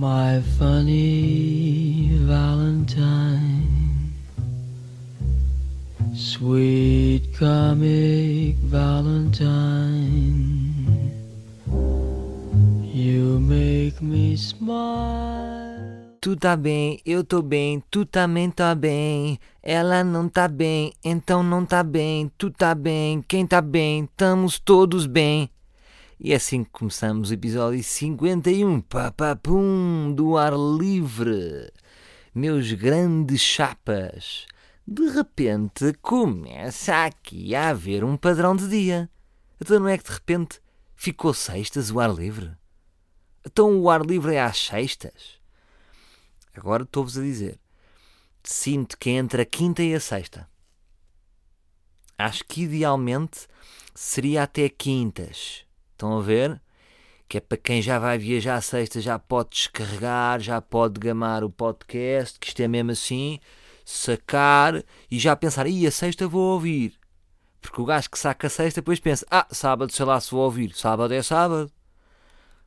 My funny Valentine, sweet comic Valentine, you make me smile. Tu tá bem, eu tô bem, tu também tá bem. Ela não tá bem, então não tá bem. Tu tá bem, quem tá bem, estamos todos bem. E é assim que começamos o episódio 51, papapum, do ar livre. Meus grandes chapas. De repente começa aqui a haver um padrão de dia. Então não é que de repente ficou sextas o ar livre? Então o ar livre é às sextas? Agora estou-vos a dizer. Sinto que entre a quinta e a sexta. Acho que idealmente seria até quintas. Estão a ver? Que é para quem já vai viajar à sexta, já pode descarregar, já pode gamar o podcast, que isto é mesmo assim, sacar e já pensar, e a sexta vou ouvir. Porque o gajo que saca a sexta depois pensa, ah, sábado sei lá se vou ouvir, sábado é sábado.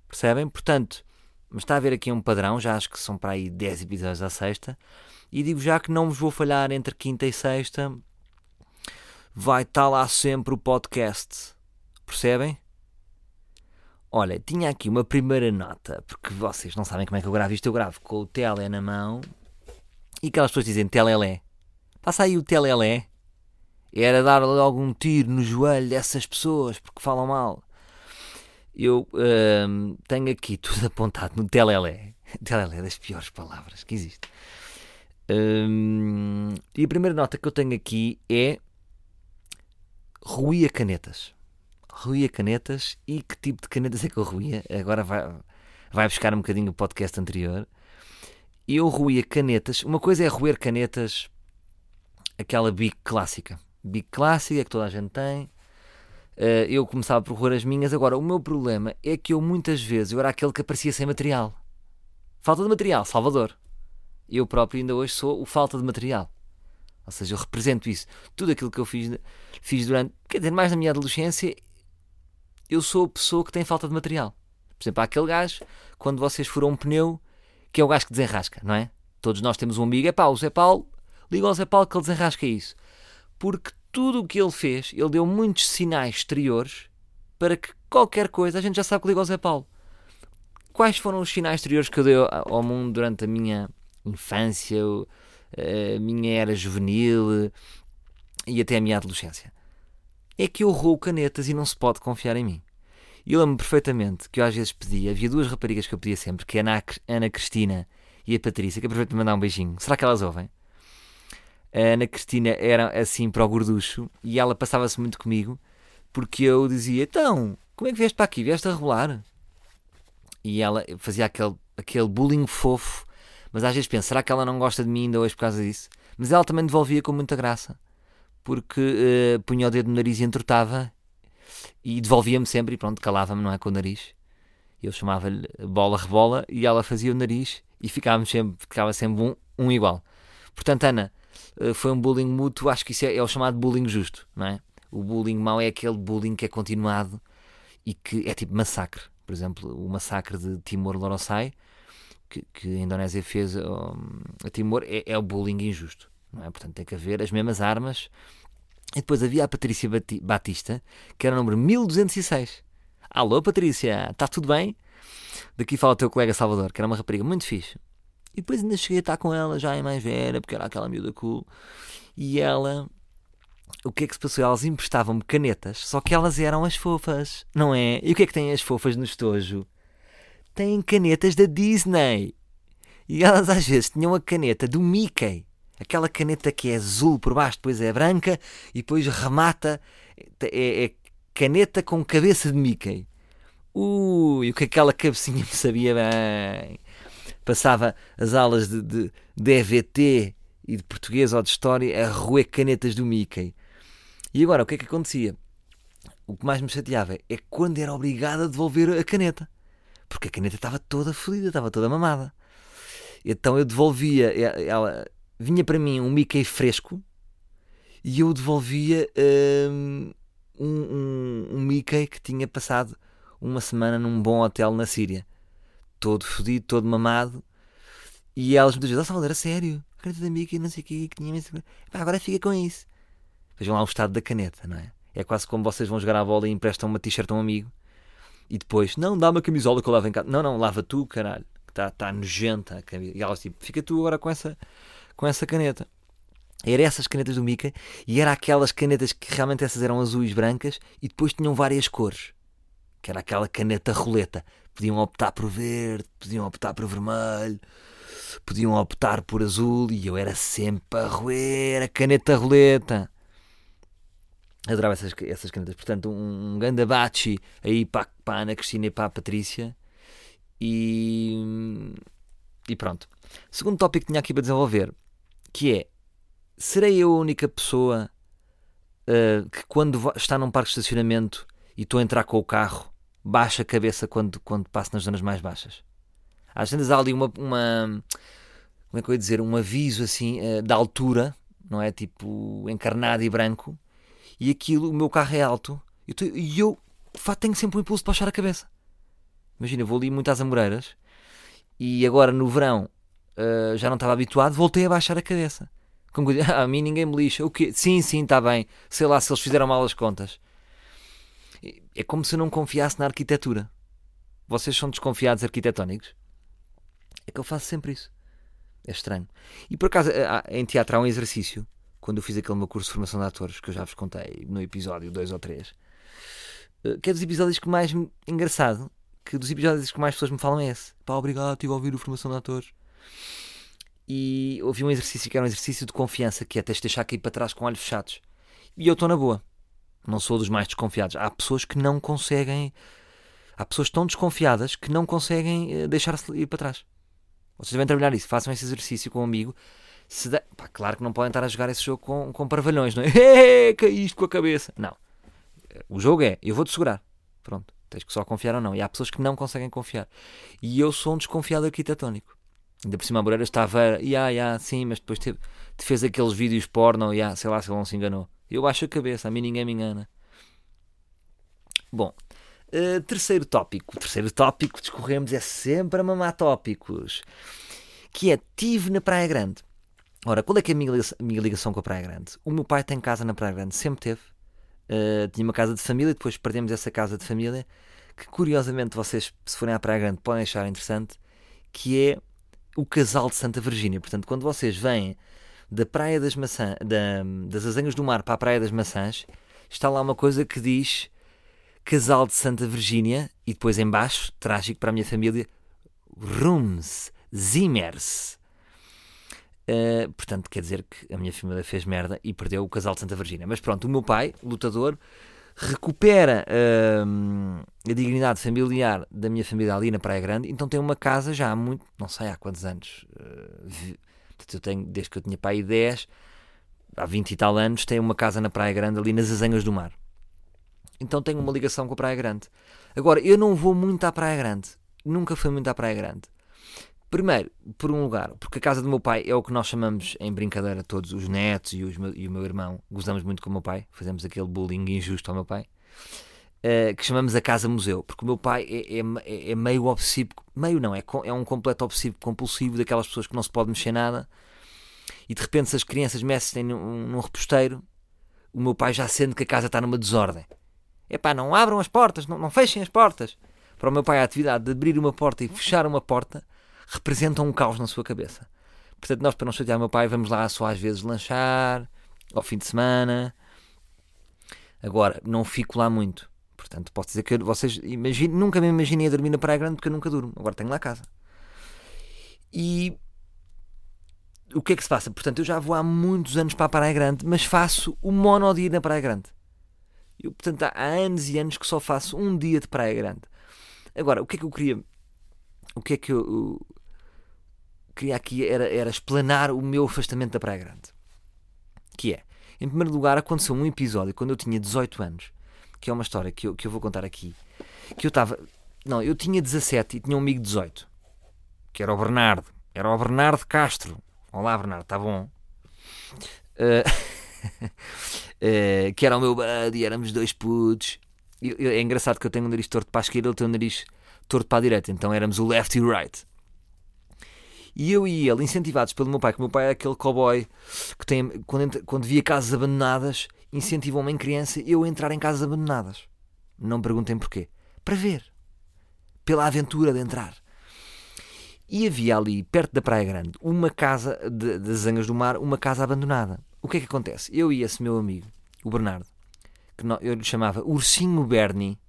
Percebem? Portanto, mas está a haver aqui um padrão, já acho que são para aí 10 episódios à sexta, e digo já que não vos vou falhar entre quinta e sexta, vai estar lá sempre o podcast. Percebem? Olha, tinha aqui uma primeira nota, porque vocês não sabem como é que eu gravo isto. Eu gravo com o tele na mão e aquelas pessoas dizem telelé. Passa aí o telelé. Era dar logo um tiro no joelho dessas pessoas porque falam mal. Eu hum, tenho aqui tudo apontado no telelé. Telelé é das piores palavras que existe. Hum, e a primeira nota que eu tenho aqui é ruía canetas ruía canetas e que tipo de canetas é que eu ruía? Agora vai, vai buscar um bocadinho o podcast anterior. Eu ruía canetas. Uma coisa é roer canetas, aquela Bic clássica. Bic clássica que toda a gente tem. Uh, eu começava por roer as minhas. Agora, o meu problema é que eu muitas vezes eu era aquele que aparecia sem material. Falta de material, Salvador. Eu próprio ainda hoje sou o falta de material. Ou seja, eu represento isso. Tudo aquilo que eu fiz, fiz durante, quer dizer, mais na minha adolescência, eu sou a pessoa que tem falta de material. Por exemplo, há aquele gajo, quando vocês furam um pneu, que é o gajo que desenrasca, não é? Todos nós temos um amigo, é pá, o Zé Paulo, liga ao Zé Paulo que ele desenrasca isso. Porque tudo o que ele fez, ele deu muitos sinais exteriores para que qualquer coisa a gente já sabe que liga ao Zé Paulo. Quais foram os sinais exteriores que eu dei ao mundo durante a minha infância, a minha era juvenil e até a minha adolescência? É que eu roubo canetas e não se pode confiar em mim. E lembro-me perfeitamente que eu às vezes pedia, havia duas raparigas que eu pedia sempre, que é a Ana Cristina e a Patrícia, que aproveito de mandar um beijinho. Será que elas ouvem? A Ana Cristina era assim para o gorducho e ela passava-se muito comigo porque eu dizia: Então, como é que vieste para aqui? Vieste a rebolar? E ela fazia aquele, aquele bullying fofo, mas às vezes penso: será que ela não gosta de mim ainda hoje por causa disso? Mas ela também devolvia com muita graça porque uh, punha o dedo no nariz e entortava e devolvia-me sempre e pronto, calava-me, não é, com o nariz. Eu chamava-lhe bola rebola e ela fazia o nariz e ficávamos sempre, ficava sempre um, um igual. Portanto, Ana, uh, foi um bullying mútuo, acho que isso é, é, o chamado bullying justo, não é? O bullying mau é aquele bullying que é continuado e que é tipo massacre. Por exemplo, o massacre de Timor-Loroçai, que, que, a Indonésia fez um, a Timor, é, é o bullying injusto não é? Portanto, tem que haver as mesmas armas. E depois havia a Patrícia Batista, que era o número 1206. Alô, Patrícia, está tudo bem? Daqui fala o teu colega Salvador, que era uma rapariga muito fixe. E depois ainda cheguei a estar com ela já em mais velha, porque era aquela miúda cool. E ela, o que é que se passou? Elas emprestavam-me canetas, só que elas eram as fofas, não é? E o que é que têm as fofas no estojo? Têm canetas da Disney. E elas às vezes tinham a caneta do Mickey aquela caneta que é azul por baixo, depois é branca e depois remata, é, é caneta com cabeça de Mickey. Ui, o que aquela cabecinha me sabia bem. Passava as aulas de, de, de EVT e de português ou de história a roer canetas do Mickey. E agora, o que é que acontecia? O que mais me chateava é quando era obrigado a devolver a caneta. Porque a caneta estava toda fodida, estava toda mamada. Então eu devolvia, ela, vinha para mim um Mickey fresco e eu devolvia hum, um, um, um, Mickey que tinha passado uma semana num bom hotel na Síria. todo fodido, todo mamado. E elas muitas vezes, oh Salvador, a sério, caneta da Mickey, não sei o que, que tinha Pá, agora fica com isso. Vejam lá o estado da caneta, não é? É quase como vocês vão jogar a bola e emprestam uma t-shirt a um amigo e depois, não, dá uma camisola que eu lavo em casa. Não, não, lava tu, caralho, que está tá nojenta a camisa. E elas tipo, fica tu agora com essa, com essa caneta. Era essas canetas do Mica e era aquelas canetas que realmente essas eram azuis, brancas e depois tinham várias cores. Que era aquela caneta roleta. Podiam optar por verde, podiam optar por vermelho, podiam optar por azul e eu era sempre a roer a caneta roleta. Adorava essas, essas canetas. Portanto, um, um grande abache aí para, para a Ana Cristina e para a Patrícia. E, e pronto. Segundo tópico que tinha aqui para desenvolver, que é, serei eu a única pessoa uh, que quando está num parque de estacionamento e estou a entrar com o carro, baixa a cabeça quando, quando passo nas zonas mais baixas? Às vezes há ali uma, uma como é que eu ia dizer, um aviso assim uh, da altura, não é? Tipo encarnado e branco, e aquilo, o meu carro é alto, e eu, tô- e eu tenho sempre um impulso de baixar a cabeça. Imagina, eu vou ali muito às Amoreiras e agora no verão uh, já não estava habituado, voltei a baixar a cabeça. Como que ah, a mim ninguém me lixa. O quê? Sim, sim, está bem. Sei lá se eles fizeram mal as contas. É como se eu não confiasse na arquitetura. Vocês são desconfiados arquitetónicos? É que eu faço sempre isso. É estranho. E por acaso, há- em teatro há um exercício, quando eu fiz aquele meu curso de formação de atores, que eu já vos contei no episódio 2 ou 3, que é dos episódios que mais engraçado, que dos episódios que mais pessoas me falam é esse. Pá, obrigado, estive a ouvir o formação de atores. E houve um exercício que era um exercício de confiança, que é tens de deixar cair para trás com olhos fechados. E eu estou na boa. Não sou dos mais desconfiados. Há pessoas que não conseguem. Há pessoas tão desconfiadas que não conseguem eh, deixar-se ir para trás. Vocês devem trabalhar isso. Façam esse exercício com um amigo. Se dá- Pá, claro que não podem estar a jogar esse jogo com, com parvalhões, não é? Caíste com a cabeça. Não. O jogo é, eu vou-te segurar. Pronto. Tens que só confiar ou não. E há pessoas que não conseguem confiar. E eu sou um desconfiado arquitetónico. Ainda por cima a Moreira estava, ya, ya, sim, mas depois teve, te fez aqueles vídeos porno, ya, sei lá se ele não se enganou. Eu baixo a cabeça, a mim ninguém me engana. Bom, eh, terceiro tópico. O terceiro tópico que discorremos é sempre a mamar tópicos. Que é, tive na Praia Grande. Ora, qual é que é a minha minha ligação com a Praia Grande? O meu pai tem casa na Praia Grande, sempre teve. Eh, tinha uma casa de família, depois perdemos essa casa de família, que curiosamente vocês, se forem à Praia Grande, podem achar interessante, que é o casal de Santa Virgínia. Portanto, quando vocês vêm da Praia das Maçãs, da- das Azanhas do Mar para a Praia das Maçãs, está lá uma coisa que diz Casal de Santa Virgínia e depois em baixo, trágico para a minha família, Rooms, Zimmers. Uh, portanto, quer dizer que a minha família fez merda e perdeu o casal de Santa Virgínia. Mas pronto, o meu pai, lutador, recupera hum, a dignidade familiar da minha família ali na Praia Grande, então tem uma casa já há muito, não sei há quantos anos. uh, eu tenho, desde que eu tinha pai 10, há 20 e tal anos, tem uma casa na Praia Grande ali nas Azanhas do Mar. Então tenho uma ligação com a Praia Grande. Agora, eu não vou muito à Praia Grande. Nunca fui muito à Praia Grande. Primeiro, por um lugar, porque a casa do meu pai é o que nós chamamos em brincadeira todos os netos e, os e o meu irmão. Gozamos muito com o meu pai, fazemos aquele bullying injusto ao meu pai, eh, que chamamos a casa museu, porque o meu pai é, é, é- é meio obsessivo, meio não, é, é um completo obsessivo compulsivo daquelas pessoas que não se pode mexer nada e de repente se as crianças mexem num, num reposteiro, o meu pai já sente que a casa está numa desordem. Epá, não abram as portas, não, não fechem as portas. Para o meu pai a atividade de abrir uma porta e fechar uma porta representa um caos na sua cabeça. Portanto, nós para não chatear meu pai vamos lá só às vezes lanchar, ao fim de semana. Agora, não fico lá muito. Portanto, posso dizer que vocês imaginem, nunca me imaginei a dormir na Praia Grande porque eu nunca durmo. Agora tenho lá casa. E o que é que se passa? Portanto, eu já vou há muitos anos para a Praia Grande, mas faço o monodias na Praia Grande. Eu, portanto, há anos e anos que só faço um dia de Praia Grande. Agora, o que é que eu queria. O que é que eu queria aqui era, era explanar o meu afastamento da Praia Grande. Que é, em primeiro lugar, aconteceu um episódio quando eu tinha 18 anos, que é uma história que eu, que eu vou contar aqui. Que eu estava. Não, eu tinha 17 e tinha um amigo de 18, que era o Bernardo. Era o Bernardo Castro. Olá, Bernardo, está bom? Eh, eh, que era o meu buddy, éramos dois putos. Eu- eu- é engraçado que eu tenho um nariz torto para a esquerda, ele tem um nariz torto para a direita, então éramos o left e o right. E eu e ele, incentivados pelo meu pai, que o meu pai é aquele cowboy que tem, quando, quando via casas abandonadas, incentivam-me em criança eu a entrar em casas abandonadas. Não me perguntem porquê. Para ver. Pela aventura de entrar. E havia ali, perto da Praia Grande, uma casa de- das Zangas do Mar, uma casa abandonada. O que é que acontece? Eu e esse meu amigo, o Bernardo, que eu lhe chamava Ursinho Bernie,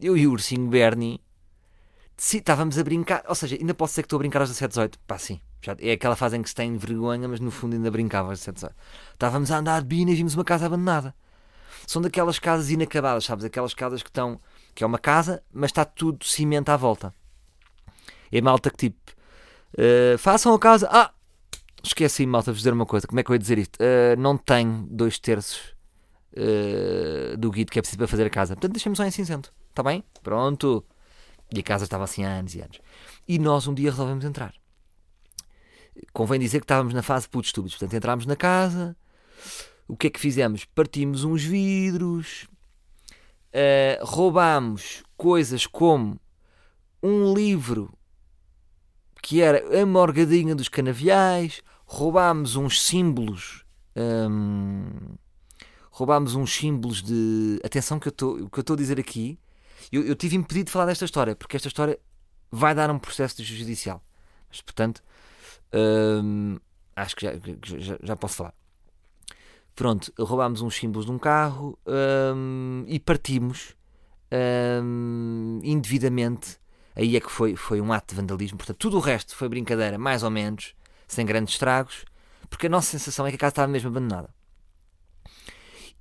eu e o Ursinho Bernie deci- estávamos a brincar, ou seja, ainda posso dizer que estou a brincar aos 17, 18, pá, sim, já, é aquela fase em que se tem vergonha, mas no fundo ainda brincava aos 17, 18. Estávamos a andar de bina e vimos uma casa abandonada. São daquelas casas inacabadas, sabes? Aquelas casas que estão, que é uma casa, mas está tudo cimento à volta. É malta que tipo, eh, façam a casa, ah, esqueci, malta, de vos dizer uma coisa, como é que eu ia dizer isto? Eh, não tem dois terços eh, do guido que é preciso para fazer a casa, portanto deixamos só em cinzento, está bem? Pronto. E a casa estava assim há anos e anos. E nós um dia resolvemos entrar. Convém dizer que estávamos na fase putos estúpidos. Portanto, entrámos na casa. O que é que fizemos? Partimos uns vidros. eh, roubámos coisas como um livro que era a morgadinha dos canaviais. Roubámos uns símbolos. hum, roubámos uns símbolos de. Atenção, que eu estou a dizer aqui eu, eu tive impedido de falar desta história, porque esta história vai dar um processo judicial. Mas, portanto, hum, acho que já, já, já posso falar. Pronto, roubámos uns símbolos de um carro hum, e partimos hum, indevidamente. Aí é que foi, foi um ato de vandalismo. Portanto, tudo o resto foi brincadeira, mais ou menos, sem grandes estragos, porque a nossa sensação é que a casa estava mesmo abandonada.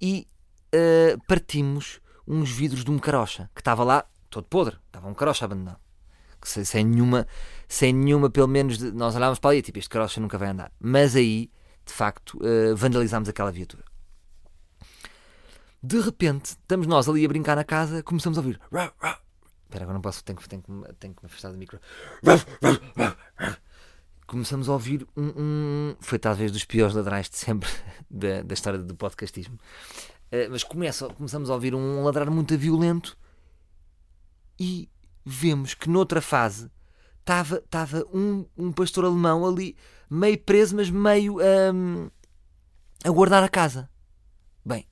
E uh, partimos uns vidros de um carocha que estava lá todo podre, estava um carocha abandonado. Sem, sem nenhuma, sem nenhuma, pelo menos, de- nós olhávamos para ali, tipo, este carocha nunca vai andar. Mas aí, de facto, uh, vandalizámos aquela viatura. De repente, estamos nós ali a brincar na casa, começamos a ouvir. Espera, agora não posso, tenho, tenho, me- tenho que me afastar do micro. Começamos a ouvir um, um- Foi talvez dos piores ladrais de sempre da, da história do podcastismo. Uh, mas começa, começamos a ouvir um ladrar muito violento e vemos que noutra fase estava estava um, um pastor alemão ali, meio preso, mas meio hum, a guardar a casa. Bem,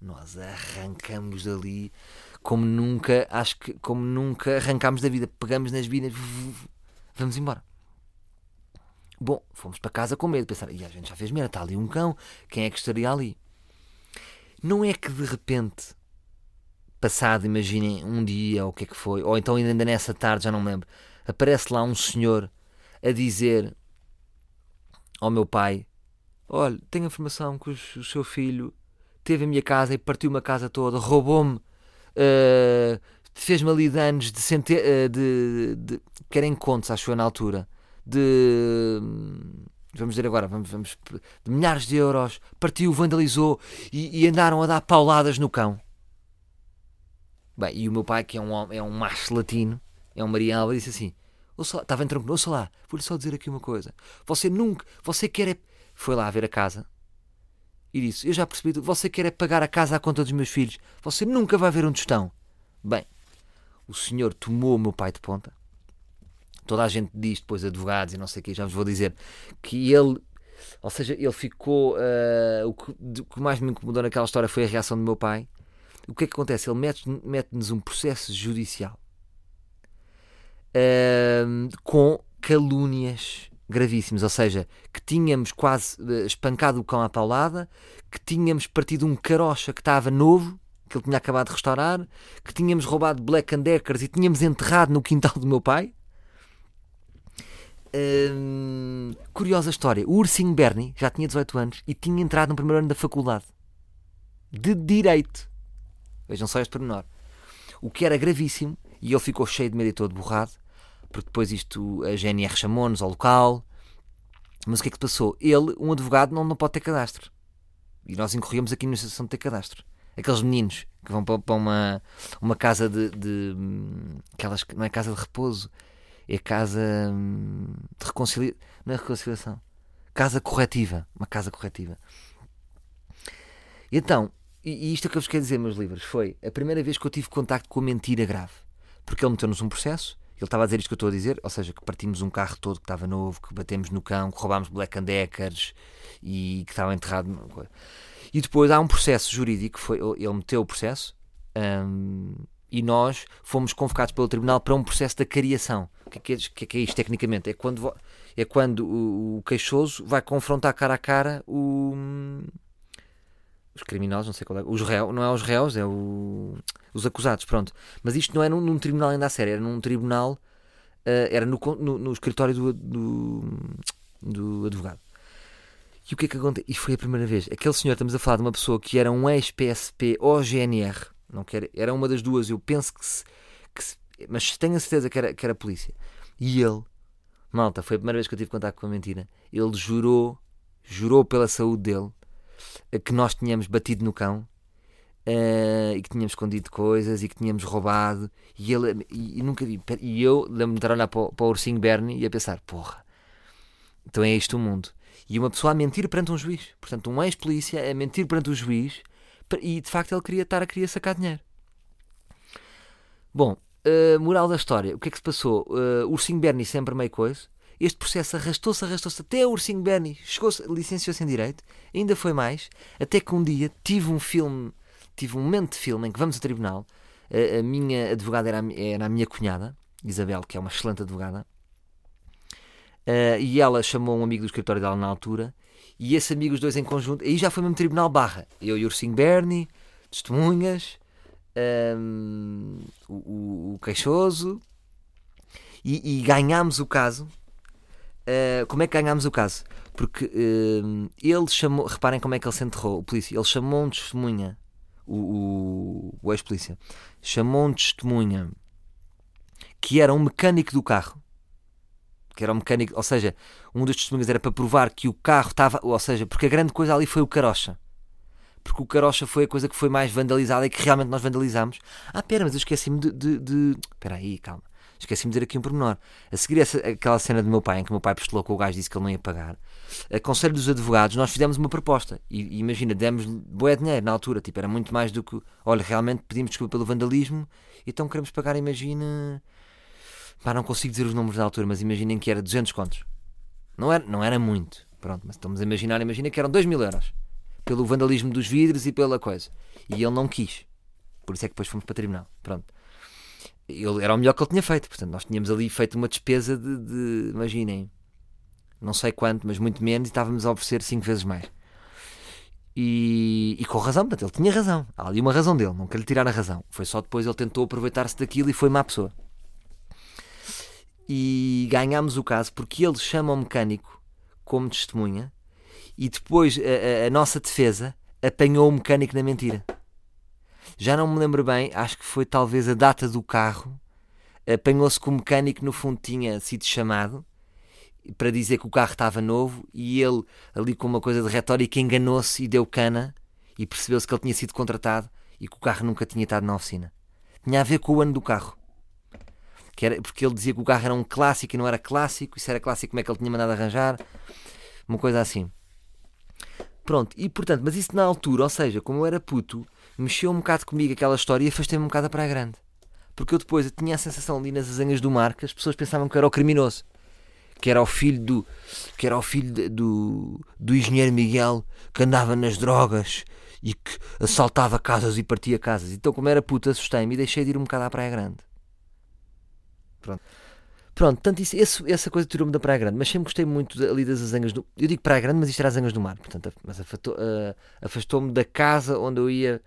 nós arrancamos dali como nunca, acho que como nunca arrancámos da vida. Pegamos nas vidas, vamos embora. Bom, fomos para casa com medo, pensar, e a gente já fez merda, está ali um cão, quem é que estaria ali? Não é que de repente, passado, imaginem, um dia ou o que é que foi, ou então ainda nessa tarde, já não me lembro, aparece lá um senhor a dizer ao meu pai: Olha, tenho informação que o seu filho teve a minha casa e partiu-me a casa toda, roubou-me, eh, fez-me ali danos de, cente... eh, de, de. que era em contos, acho eu, na altura, de. Vamos dizer agora, vamos, vamos, de milhares de euros, partiu, vandalizou e, e andaram a dar pauladas no cão. Bem, e o meu pai, que é um, é um macho latino, é um Maria Alba, disse assim: estava em tronco, ouça lá, vou-lhe só dizer aqui uma coisa. Você nunca, você quer é. Foi lá ver a casa e disse: Eu já percebi, você quer é pagar a casa à conta dos meus filhos, você nunca vai ver onde estão. Bem, o senhor tomou o meu pai de ponta. Toda a gente diz, depois advogados e não sei o que, já vos vou dizer, que ele, ou seja, ele ficou. ah, o, que, o que mais me incomodou naquela história foi a reação do meu pai. O que é que acontece? Ele mete- mete-nos um processo judicial ahm, com calúnias gravíssimas, ou seja, que tínhamos quase eh, espancado o cão à paulada, que tínhamos partido um carocha que estava novo, que ele tinha acabado de restaurar, que tínhamos roubado Black and Deckers e tínhamos enterrado no quintal do meu pai. Hum, curiosa história. O ursinho Bernie já tinha 18 anos e tinha entrado no primeiro ano da faculdade de Direito. Vejam só este pormenor. O que era gravíssimo e ele ficou cheio de medo e todo borrado, porque depois isto a GNR chamou-nos ao local. Mas o que é que passou? Ele, um advogado, não, não pode ter cadastro. E nós incorríamos aqui na situação de ter cadastro. Aqueles meninos que vão para, uma, uma casa de, de. hum, Aquelas, que- não é casa de repouso, é casa hum, de reconciliação. Não é reconciliação. Casa corretiva. Uma casa corretiva. E então, e, isto é que eu vos quero dizer, meus livros, foi a primeira vez que eu tive contacto com a mentira grave. Porque ele meteu-nos um processo, ele estava a dizer isto que eu estou a dizer, ou seja, que partimos um carro todo que estava novo, que batemos no cão, que roubámos Black and Deckers e que estava enterrado. E depois há um processo jurídico, foi, ele meteu o processo hum, e nós fomos convocados pelo tribunal para um processo de cariação. O que é que é, que é, é isto tecnicamente? É quando, é quando o, o queixoso vai confrontar cara a cara o, os criminosos, não sei qual é, os réus, não é os réus, é o, os acusados, pronto. Mas isto não é num, num tribunal ainda a sério, era num tribunal, eh, era no, no, no escritório do, do, do advogado. E o que é que acontece? E foi a primeira vez. Aquele senhor, estamos a falar de uma pessoa que era um ex-PSP ou GNR, não quer, era uma das duas, eu penso que se, que se- mas tenho a certeza que era, que era polícia. E ele, malta, foi a primeira vez que eu tive contato com a mentira. Ele jurou, jurou pela saúde dele, eh, que nós tínhamos batido no cão eh, e que tínhamos escondido coisas e que tínhamos roubado. E ele, e, e nunca vi. E eu lembro-me de a olhar para o, para o ursinho Bernie e a pensar: porra, então é isto o mundo. E uma pessoa a mentir perante um juiz. Portanto, um ex-polícia a mentir perante o juiz e de facto ele queria estar a querer sacar dinheiro. Bom, eh, moral da história: o que é que se passou? O ursinho Bernie sempre meio coisa. Este processo arrastou-se, arrastou-se até o ursinho Bernie chegou-se, licenciou-se em direito, ainda foi mais, até que um dia tive um filme, tive um momento de filme em que vamos a tribunal. A, a minha advogada era a, era a minha cunhada, Isabel, que é uma excelente advogada, Uh, e ela chamou um amigo do escritório dela na altura e esse amigo, os dois em conjunto, aí já foi mesmo tribunal barra. Eu e o Ursinho Bernie, testemunhas, um, o, o- queixoso e, e ganhámos o caso. Uh, como é que ganhámos o caso? Porque um, ele chamou, reparem como é que ele se enterrou, o polícia, ele chamou um testemunha, o, o, o ex-polícia, chamou um testemunha que era um mecânico do carro que era um mecânico, ou seja, um dos testemunhas era para provar que o carro estava, ou seja, porque a grande coisa ali foi o carocha. Porque o carocha foi a coisa que foi mais vandalizada e que realmente nós vandalizámos. Ah, pera, mas eu esqueci-me de. de, de... Espera aí, calma. Esqueci-me de dizer aqui um pormenor. A seguir essa, aquela cena do meu pai, em que o meu pai postulou com o gajo disse que ele não ia pagar, a Conselho dos Advogados, nós fizemos uma proposta. E, e imagina, demos boé dinheiro na altura. Tipo, era muito mais do que. Olha, realmente pedimos desculpa pelo vandalismo, então queremos pagar, imagina. Pá, não consigo dizer os números da altura, mas imaginem que era 200 contos. Não era, não era muito. Pronto, mas estamos a imaginar, imagina que eram 2 mil euros. Pelo vandalismo dos vidros e pela coisa. E ele não quis. Por isso é que depois fomos para tribunal. Pronto. Ele era o melhor que ele tinha feito. Portanto, nós tínhamos ali feito uma despesa de, de imaginem, não sei quanto, mas muito menos, e estávamos a oferecer 5 vezes mais. E, e com razão, portanto, ele tinha razão. Há ali uma razão dele, não quero lhe tirar a razão. Foi só depois ele tentou aproveitar-se daquilo e foi má pessoa e ganhámos o caso porque ele chama o mecânico como testemunha e depois a, a- a nossa defesa apanhou o mecânico na mentira. Já não me lembro bem, acho que foi talvez a data do carro. Apanhou-se que o mecânico no fundo tinha sido chamado para dizer que o carro estava novo e ele, ali com uma coisa de retórica, enganou-se e deu cana e percebeu-se que ele tinha sido contratado e que o carro nunca tinha estado na oficina. Tinha a ver com o ano do carro que era, porque ele dizia que o carro era um clássico e não era clássico, e se era clássico, como é que ele tinha mandado arranjar, uma coisa assim. Pronto, e portanto, mas isso na altura, ou seja, como eu era puto, mexeu um bocado comigo aquela história e afastei-me um bocado a Praia Grande. Porque eu depois eu tinha a sensação ali nas azanhas do mar que as pessoas pensavam que eu era o criminoso. Que era o filho do. Que era o filho de- do. do engenheiro Miguel que andava nas drogas e que assaltava casas e partia casas. Então, como era puto, assustei-me e deixei de ir um bocado à Praia Grande. Pronto. Pronto, tanto isso, esse- essa coisa tirou-me da Praia Grande, mas sempre gostei muito ali das azangas do. Eu digo Praia Grande, mas isto era azangas do mar, portanto, mas ah, afastou-me da casa onde eu ia,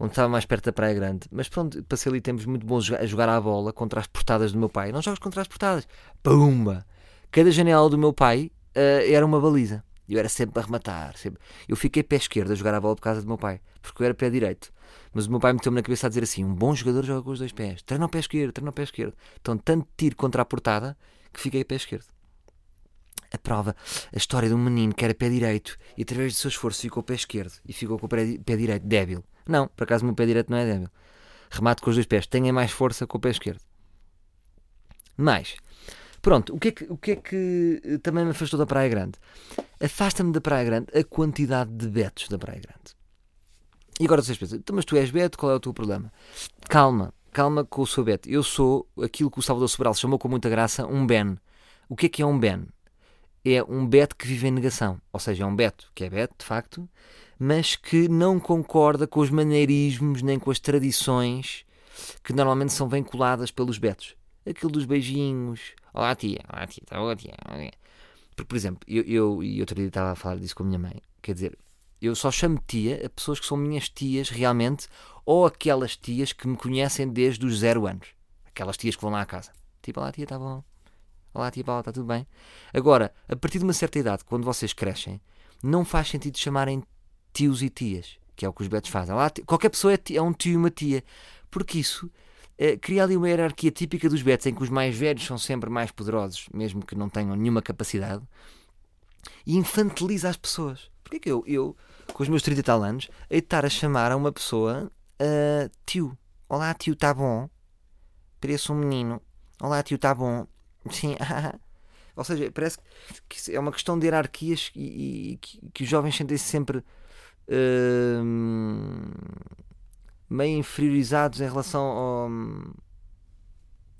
onde estava mais perto da Praia Grande. Mas pronto, passei ali tempos muito bons a jogar à bola contra as portadas do meu pai. Não jogos contra as portadas. Pumba! Cada janela do meu pai ah, era uma baliza. Eu era sempre a rematar. Sempre. Eu fiquei pé esquerdo a jogar a bola por causa do meu pai, porque eu era pé direito. Mas o meu pai meteu-me na cabeça a dizer assim: um bom jogador joga com os dois pés. Treina o pé esquerdo, treina o pé esquerdo. Então, tanto tiro contra a portada que fiquei a pé esquerdo. A prova, a história de um menino que era pé direito e através do seu esforço ficou pé esquerdo e ficou com o pé, direito débil. Não, por acaso o meu pé direito não é débil. Remate com os dois pés, tenha mais força com o pé esquerdo. Mais. Pronto, o que, é que, o que é que eh, também me afastou da Praia Grande? Afasta-me da Praia Grande a quantidade de betos da Praia Grande. E agora vocês pensam, "Então, mas tu és Beto, qual é o teu problema? Calma, calma com o seu Beto. Eu sou aquilo que o Salvador Sobral chamou com muita graça um Ben. O que é que é um Ben? É um Beto que vive em negação. Ou seja, é um Beto que é Beto, de facto, mas que não concorda com os maneirismos nem com as tradições que normalmente são vinculadas pelos Betos. Aquilo dos beijinhos. Olá tia, olá tia, tá boa tia. olá, tia." Porque, por exemplo, eu, eu e outro dia estava a falar disso com a minha mãe. Quer dizer, eu só chamo tia a pessoas que são minhas tias realmente, ou aquelas tias que me conhecem desde os zero anos. Aquelas tias que vão lá à casa. Tipo, olá tia, está bom. Olá tia Paula, está tudo bem? Agora, a partir de uma certa idade, quando vocês crescem, não faz sentido chamarem tios e tias, que é o que os betos fazem. Olá, qualquer pessoa é, ti- é um tio e uma tia, porque isso eh, cria ali uma hierarquia típica dos betos, em que os mais velhos são sempre mais poderosos, mesmo que não tenham nenhuma capacidade, e infantiliza as pessoas. Porquê que eu, eu, com os meus 30 e tal anos, de estar a chamar a uma pessoa ah, tio? Olá, tio, está bom? Pareço um menino. Olá, tio, está bom? Sim, Ou seja, parece que é uma questão de hierarquias e, e que, que os jovens sentem-se sempre hum, meio inferiorizados em relação ao-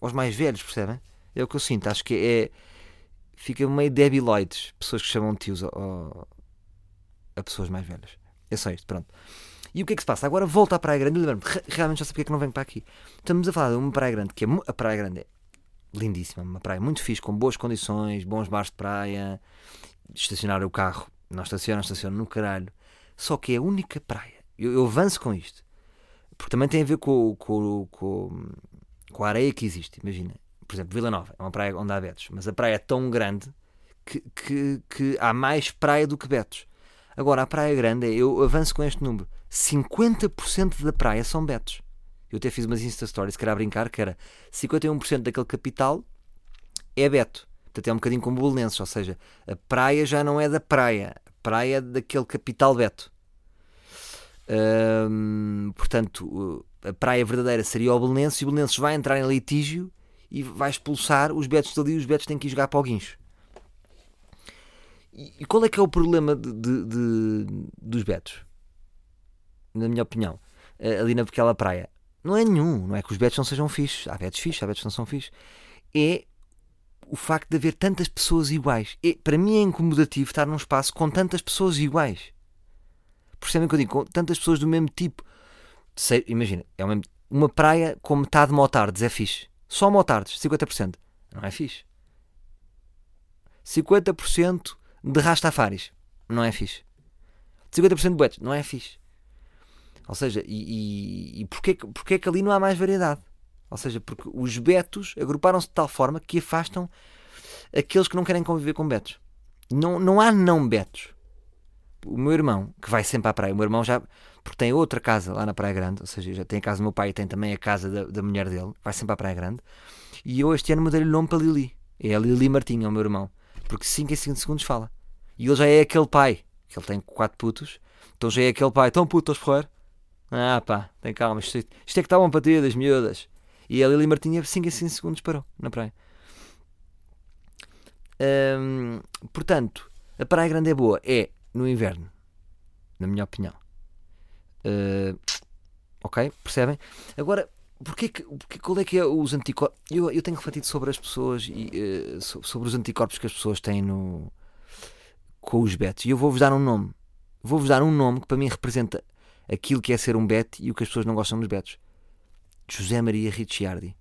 aos mais velhos, percebem? É o que eu sinto. Acho que é. Fica meio debiloides pessoas que chamam tios ao- a pessoas mais velhas. É só isto, pronto. E o que é que se passa? Agora volta à Praia Grande. Lembro-me, re- realmente já sei porque é que não venho para aqui. Estamos a falar de uma Praia Grande que é. A Praia Grande é lindíssima, uma praia muito fixe, com boas condições, bons bares de praia, estacionar o carro, não estaciona, não estaciona no caralho. Só que é a única praia. Eu, eu avanço com isto. Porque também tem a ver com, com, com, com a areia que existe. Imagina, por exemplo, Vila Nova é uma praia onde há betos, mas a praia é tão grande que, que, que há mais praia do que betos. Agora, a praia grande, eu avanço com este número: 50% da praia são betos. Eu até fiz umas Insta Stories que era a brincar, que era 51% daquele capital é Beto. Portanto, é um bocadinho como Belenenses, ou seja, a praia já não é da praia, a praia é daquele capital Beto. Hum, portanto, a praia verdadeira seria o Belenenses e o Belenenses vai entrar em litígio e vai expulsar os Betos dali e os Betos têm que ir jogar para o Guincho. E qual é que é o problema de- de- de- dos Betos? Na minha opinião, eh, ali naquela praia. Não é nenhum, não é que os betos não sejam fixes. Há betos fixes, há betos que não são fixes. É o facto de haver tantas pessoas iguais. É, para mim é incomodativo estar num espaço com tantas pessoas iguais. Percebem o que eu digo? Com tantas pessoas do mesmo tipo. Sei- imagina, é uma, uma praia com metade motards é fixe. Só motards, 50%. Não é fixe. 50% de rastafaris. Não é fixe. 50% de betos. Não é fixe. Ou seja, e, e, e porquê, porquê que ali não há mais variedade? Ou seja, porque os betos agruparam-se de tal forma que afastam aqueles que não querem conviver com betos. Não, não há não betos. O meu irmão, que vai sempre à praia, o meu irmão já. Porque tem outra casa lá na Praia Grande, ou seja, já tem a casa do meu pai e tem também a casa da, da mulher dele, vai sempre à Praia Grande. E eu este ano mudei-lhe o nome para Lili. É a Lili Martinho, é o meu irmão. Porque 5 em 5 segundos fala. E ele já é aquele pai, que ele tem quatro putos, então já é aquele pai, tão puto, estás porrer? Ah pá, tem calma, isto, isto é que está bom para ti, das miúdas. E a Lili Martinha 5 em 5 segundos parou na praia. Hum, portanto, a Praia Grande é boa, é no inverno, na minha opinião. Uh, ok, percebem? Agora, porquê que, qual é que é os anticorpos? Eu, eu tenho refletido sobre as pessoas e uh, so- sobre os anticorpos que as pessoas têm no, com os betos. E eu vou-vos dar um nome. Vou-vos dar um nome que para mim representa aquilo que é ser um bet e o que as pessoas não gostam dos betos. José Maria Ricciardi,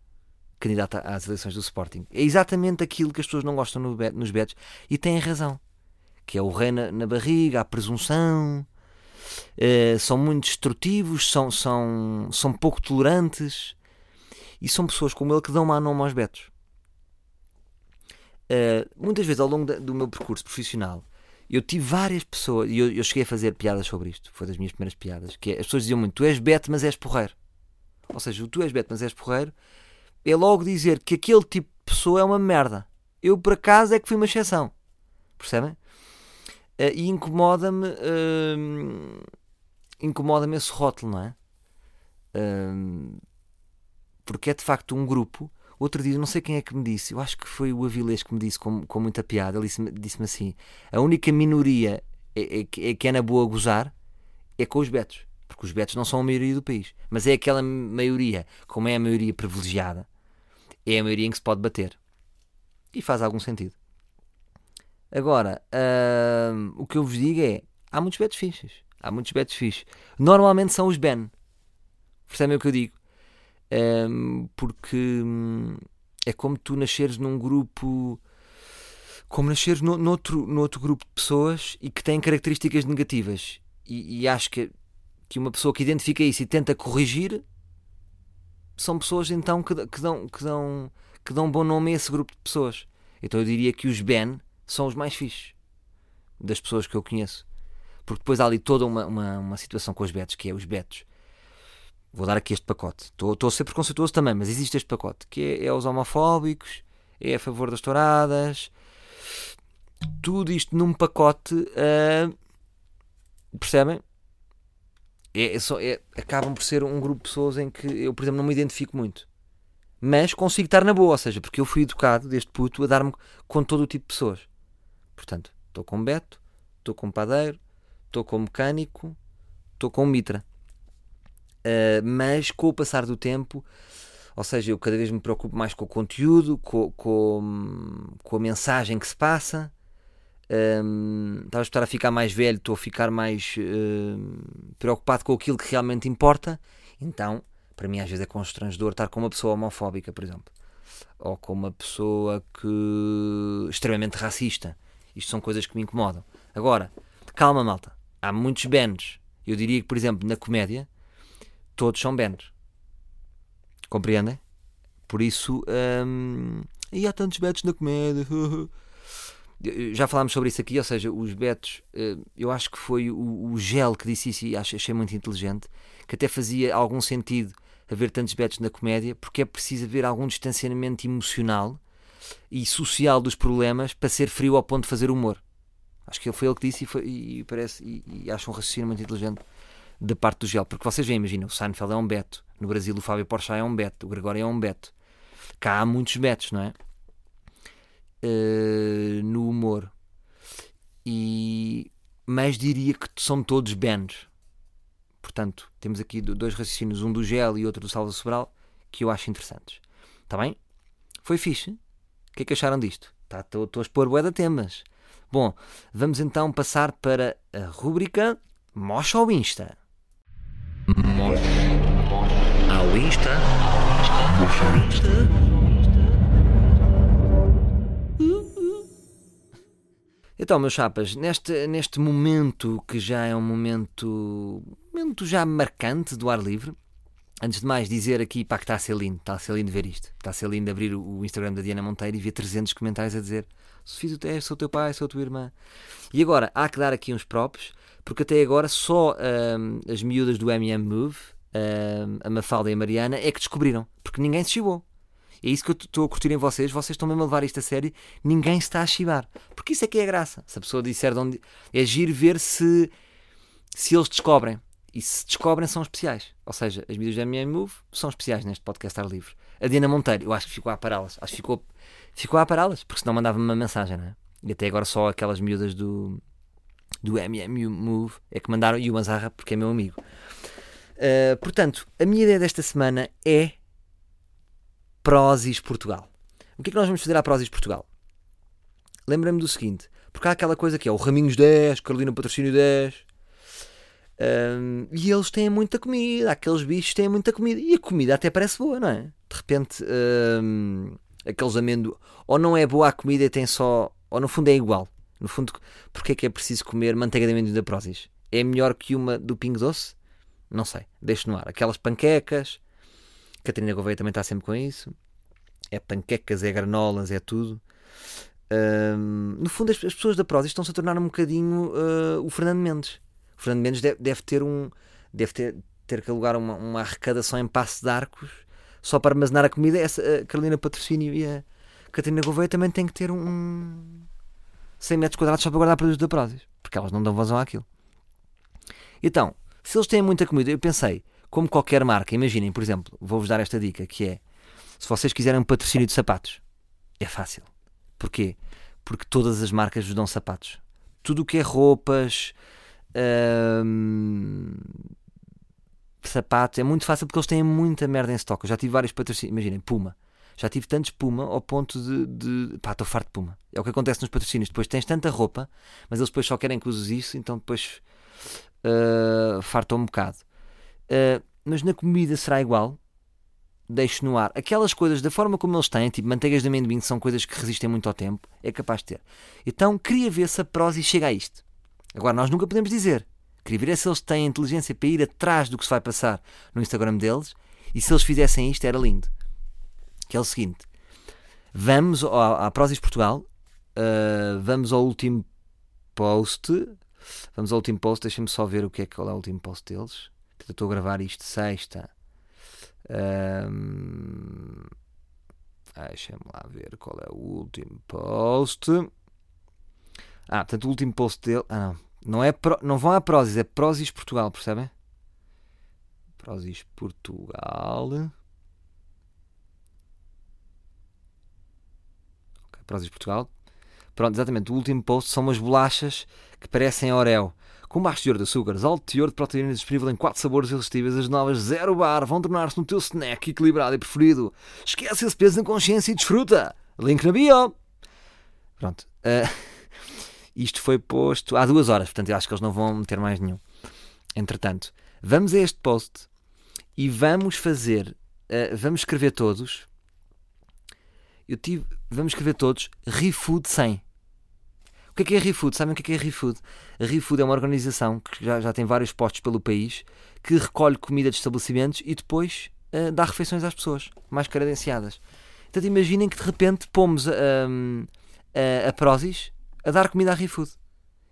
candidato às eleições do Sporting. É exatamente aquilo que as pessoas não gostam no bet- nos betos e têm razão. Que é o rei na, na barriga, a presunção, eh, são muito destrutivos, são, são, são pouco tolerantes e são pessoas como ele que dão má nome aos betos. Eh, muitas vezes ao longo da- do meu percurso profissional eu tive várias pessoas e eu, eu cheguei a fazer piadas sobre isto, foi das minhas primeiras piadas, que é, as pessoas diziam muito, tu és beto mas és porreiro. Ou seja, o tu és beto mas és porreiro é logo dizer que aquele tipo de pessoa é uma merda. Eu por acaso é que fui uma exceção. Percebem? Eh, e incomoda-me hum, incomoda-me esse rótulo, não é? Hum, porque é de facto um grupo. Outro dia, não sei quem é que me disse, eu acho que foi o Avilés que me disse com, com muita piada. Ele disse-me disse assim: a única minoria é, é que- é que é na boa gozar é com os betos. Porque os betos não são a maioria do país. Mas é aquela maioria, como é a maioria privilegiada, é a maioria em que se pode bater. E faz algum sentido. Agora, hum, o que eu vos digo é: há muitos betos fixes. Há muitos betos fixes. Normalmente são os Ben. Percebem o que eu digo? Hum, porque hum, é como tu nasceres num grupo. Como nasceres no, noutro, noutro grupo de pessoas e que têm características negativas. E, e acho que, que uma pessoa que identifica isso e tenta corrigir são pessoas então que, que, dão, que, dão, que dão bom nome a esse grupo de pessoas. Então eu diria que os Ben são os mais fixes das pessoas que eu conheço. Porque depois há ali toda uma, uma, uma situação com os betos, que é os betos. Vou dar aqui este pacote. Estou, a ser preconceituoso também, mas existe este pacote, que é, é os homofóbicos, é a favor das touradas. Tudo isto num pacote. Uh, percebem? É, é só, é, acabam por ser um grupo de pessoas em que eu, por exemplo, não me identifico muito. Mas consigo estar na boa, ou seja, porque eu fui educado desde puto a dar-me com todo o tipo de pessoas. Portanto, estou com Beto, estou com padeiro, estou com mecânico, estou com mitra. Uh, mas com o passar do tempo, ou seja, eu cada vez me preocupo mais com o conteúdo, com, com, com a mensagem que se passa. Um, estar a ficar mais velho, estou a ficar mais preocupado com aquilo que realmente importa. Então, para mim, às vezes é constrangedor estar com uma pessoa homofóbica, por exemplo, ou com uma pessoa que extremamente racista. Isto são coisas que me incomodam. Agora, calma, malta. Há muitos bands. Eu diria que, por exemplo, na comédia, todos são bands. Compreendem? Por isso, hum, e há tantos betos na comédia. Já falámos sobre isso aqui, ou seja, os betos, eh, eu acho que foi o, o Gel que disse isso e achei muito inteligente, que até fazia algum sentido haver tantos betos na comédia, porque é preciso haver algum distanciamento emocional e social dos problemas para ser frio ao ponto de fazer humor. Acho que foi ele que disse e, foi, e parece e, e, acho um raciocínio muito inteligente da parte do gel. Porque vocês veem, imagina, o Seinfeld é um beto. No Brasil o Fábio Porchat é um beto. O Gregório é um beto. Cá há muitos betos, não é? Uh, no humor. E... Mas diria que são todos benos. Portanto, temos aqui dois raciocínios, um do Gel e outro do Salva Sobral, que eu acho interessantes. Está bem? Foi fixe? O que é que acharam disto? Estou tá, a expor bué de temas. Bom, vamos então passar para a rúbrica Mocha ao Insta. Ao Insta. Então, meus chapas, neste, neste momento que já é um momento, momento já marcante do ar livre, antes de mais dizer aqui pá, que está a ser lindo, está a ser lindo ver isto. Está a ser lindo abrir o Instagram da Diana Monteiro e ver 300 comentários a dizer fiz sou teu pai, sou tua irmã. E agora, há que dar aqui uns props, porque até agora só um, as miúdas do MM Move, um, a Mafalda e a Mariana, é que descobriram, porque ninguém se chibou. É isso que eu estou a curtir em vocês. Vocês estão mesmo a levar isto a sério. Ninguém está a chivar. Porque isso é que é a graça. Se a pessoa disser de onde. É giro ver se, se eles descobrem. E se descobrem, são especiais. Ou seja, as mídias da MM Move são especiais neste podcast Ar Livre. A Diana Monteiro, eu acho que ficou a pará-las. Acho que ficou, ficou a pará-las. Porque senão mandava-me uma mensagem, não é? E até agora só aquelas miúdas do, do MM Move é que mandaram. E o Manzarra, porque é meu amigo. Uh, portanto, a minha ideia desta semana é Prozis Portugal. O que é que nós vamos fazer à Prozis Portugal? Lembra-me do seguinte, porque há aquela coisa que é o Raminhos 10, Carolina Patrocínio 10, um, e eles têm muita comida, aqueles bichos têm muita comida, e a comida até parece boa, não é? De repente, um, aqueles amêndoos, ou não é boa a comida e tem só, ou no fundo é igual. No fundo, porque é que é preciso comer manteiga de amendoim da Prozis? É melhor que uma do Pingo Doce? Não sei, deixo no ar. Aquelas panquecas, Catarina Gouveia também está sempre com isso. É panquecas, é granolas, é tudo. Um, no fundo, as, as, pessoas da Prozis estão-se a tornar um bocadinho uh, o Fernando Mendes. O Fernando Mendes deve, deve ter um. Deve ter, ter que alugar uma, uma arrecadação em passe de arcos só para armazenar a comida. Essa, a Carolina Patrocínio e a Catarina Gouveia também têm que ter um 100 metros quadrados só para guardar produtos da Prozis, porque elas não dão vazão àquilo. Então, se eles têm muita comida, eu pensei, como qualquer marca, imaginem, por exemplo, vou-vos dar esta dica que é se vocês quiserem um patrocínio de sapatos, é fácil. Porquê? Porque todas as marcas vos dão sapatos. Tudo o que é roupas, hum, sapatos, é muito fácil porque eles têm muita merda em estoque. Eu já tive vários patrocínios, imaginem, Puma. Já tive tantos Puma ao ponto de, de pá, estou farto de Puma. É o que acontece nos patrocínios. Depois tens tanta roupa, mas eles depois só querem que uses isso, então depois uh, fartam um bocado. Uh, mas na comida será igual. Deixo no ar. Aquelas coisas, da forma como eles têm, tipo manteigas de amendoim, são coisas que resistem muito ao tempo, é capaz de ter. Então queria ver se a Prozis chega a isto. Agora, nós nunca podemos dizer. Queria ver se eles têm inteligência para ir atrás do que se vai passar no Instagram deles e se eles fizessem isto era lindo. Que é o seguinte: vamos à, à Prozis Portugal, uh, vamos ao último post. Vamos ao último post, deixem-me só ver o que é que é o último post deles. Estou a gravar isto sexta. Um, Deixem-me lá ver qual é o último post. Ah, portanto, o último post dele. Ah, não. Não, é pro, não vão a Prozis, é Prozis Portugal, percebem? Prozis Portugal. Ok, Prozis Portugal. Pronto, exatamente. O último post são umas bolachas que parecem Oreo. Com baixo teor de açúcares, alto teor de proteínas disponível em 4 sabores irresistíveis, as novas Zero Bar vão tornar-se no teu snack equilibrado e preferido. Esquece esse peso na consciência e desfruta. Link na bio. Pronto. Uh, isto foi posto há duas horas, portanto eu acho que eles não vão meter mais nenhum. Entretanto, vamos a este post e vamos fazer, uh, vamos escrever todos. Eu tive, vamos escrever todos ReFood 100. O que é que é ReFood? Sabem o que é que é ReFood? A ReFood é uma organização que já, já tem vários postos pelo país que recolhe comida de estabelecimentos e depois uh, dá refeições às pessoas mais carenciadas. Então imaginem que de repente pomos a, a, a Prozis a dar comida à ReFood.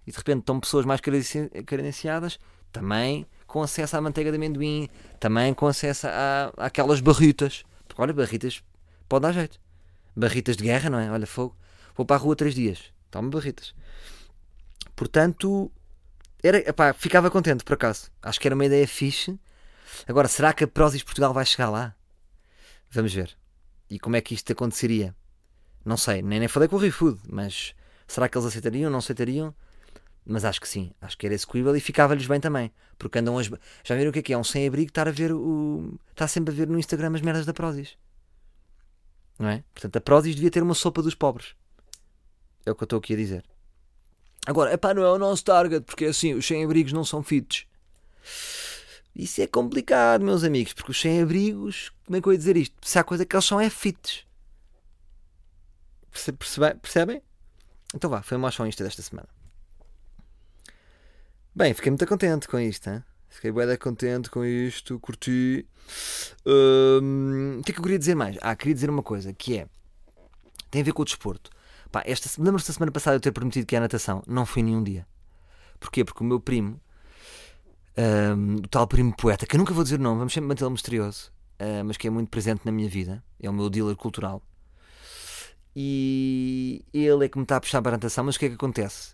E de repente estão pessoas mais carenciadas também com acesso à manteiga de amendoim, também com acesso a, àquelas barritas. Porque olha, barritas pode dar jeito. Barritas de guerra, não é? Olha, fogo. Vou para a rua três dias Toma barritas. Portanto, era, epá, ficava contente por acaso. Acho que era uma ideia fixe. Agora, será que a Prozis Portugal vai chegar lá? Vamos ver. E como é que isto aconteceria? Não sei, nem, nem falei com o ReFood, mas será que eles aceitariam? Não aceitariam? Mas acho que sim, acho que era execuível e ficava-lhes bem também. Porque andam as. Já viram o que é que é? Um sem-abrigo estar a ver o. Está sempre a ver no Instagram as merdas da Prozis. Não é? Portanto, a Prozis devia ter uma sopa dos pobres. É o que eu estou aqui a dizer. Agora, epá, não é o nosso target, porque assim, os sem-abrigos não são fitos. Isso é complicado, meus amigos, porque os sem-abrigos, como é que eu ia dizer isto? Se há coisa que eles são é fitos. Percebe, percebem? Então vá, foi uma isto desta semana. Bem, fiquei muito contente com isto, hein? Fiquei bem contente com isto, curti. Hum, o que é que eu queria dizer mais? Ah, queria dizer uma coisa, que é... Tem a ver com o desporto. Pá, esta, lembro-se da semana passada eu ter prometido que a natação não foi nenhum dia. Porquê? Porque o meu primo, um, o tal primo poeta, que eu nunca vou dizer o nome, vamos sempre mantê-lo misterioso, uh, mas que é muito presente na minha vida, é o meu dealer cultural. E ele é que me está a puxar para a natação, mas o que é que acontece?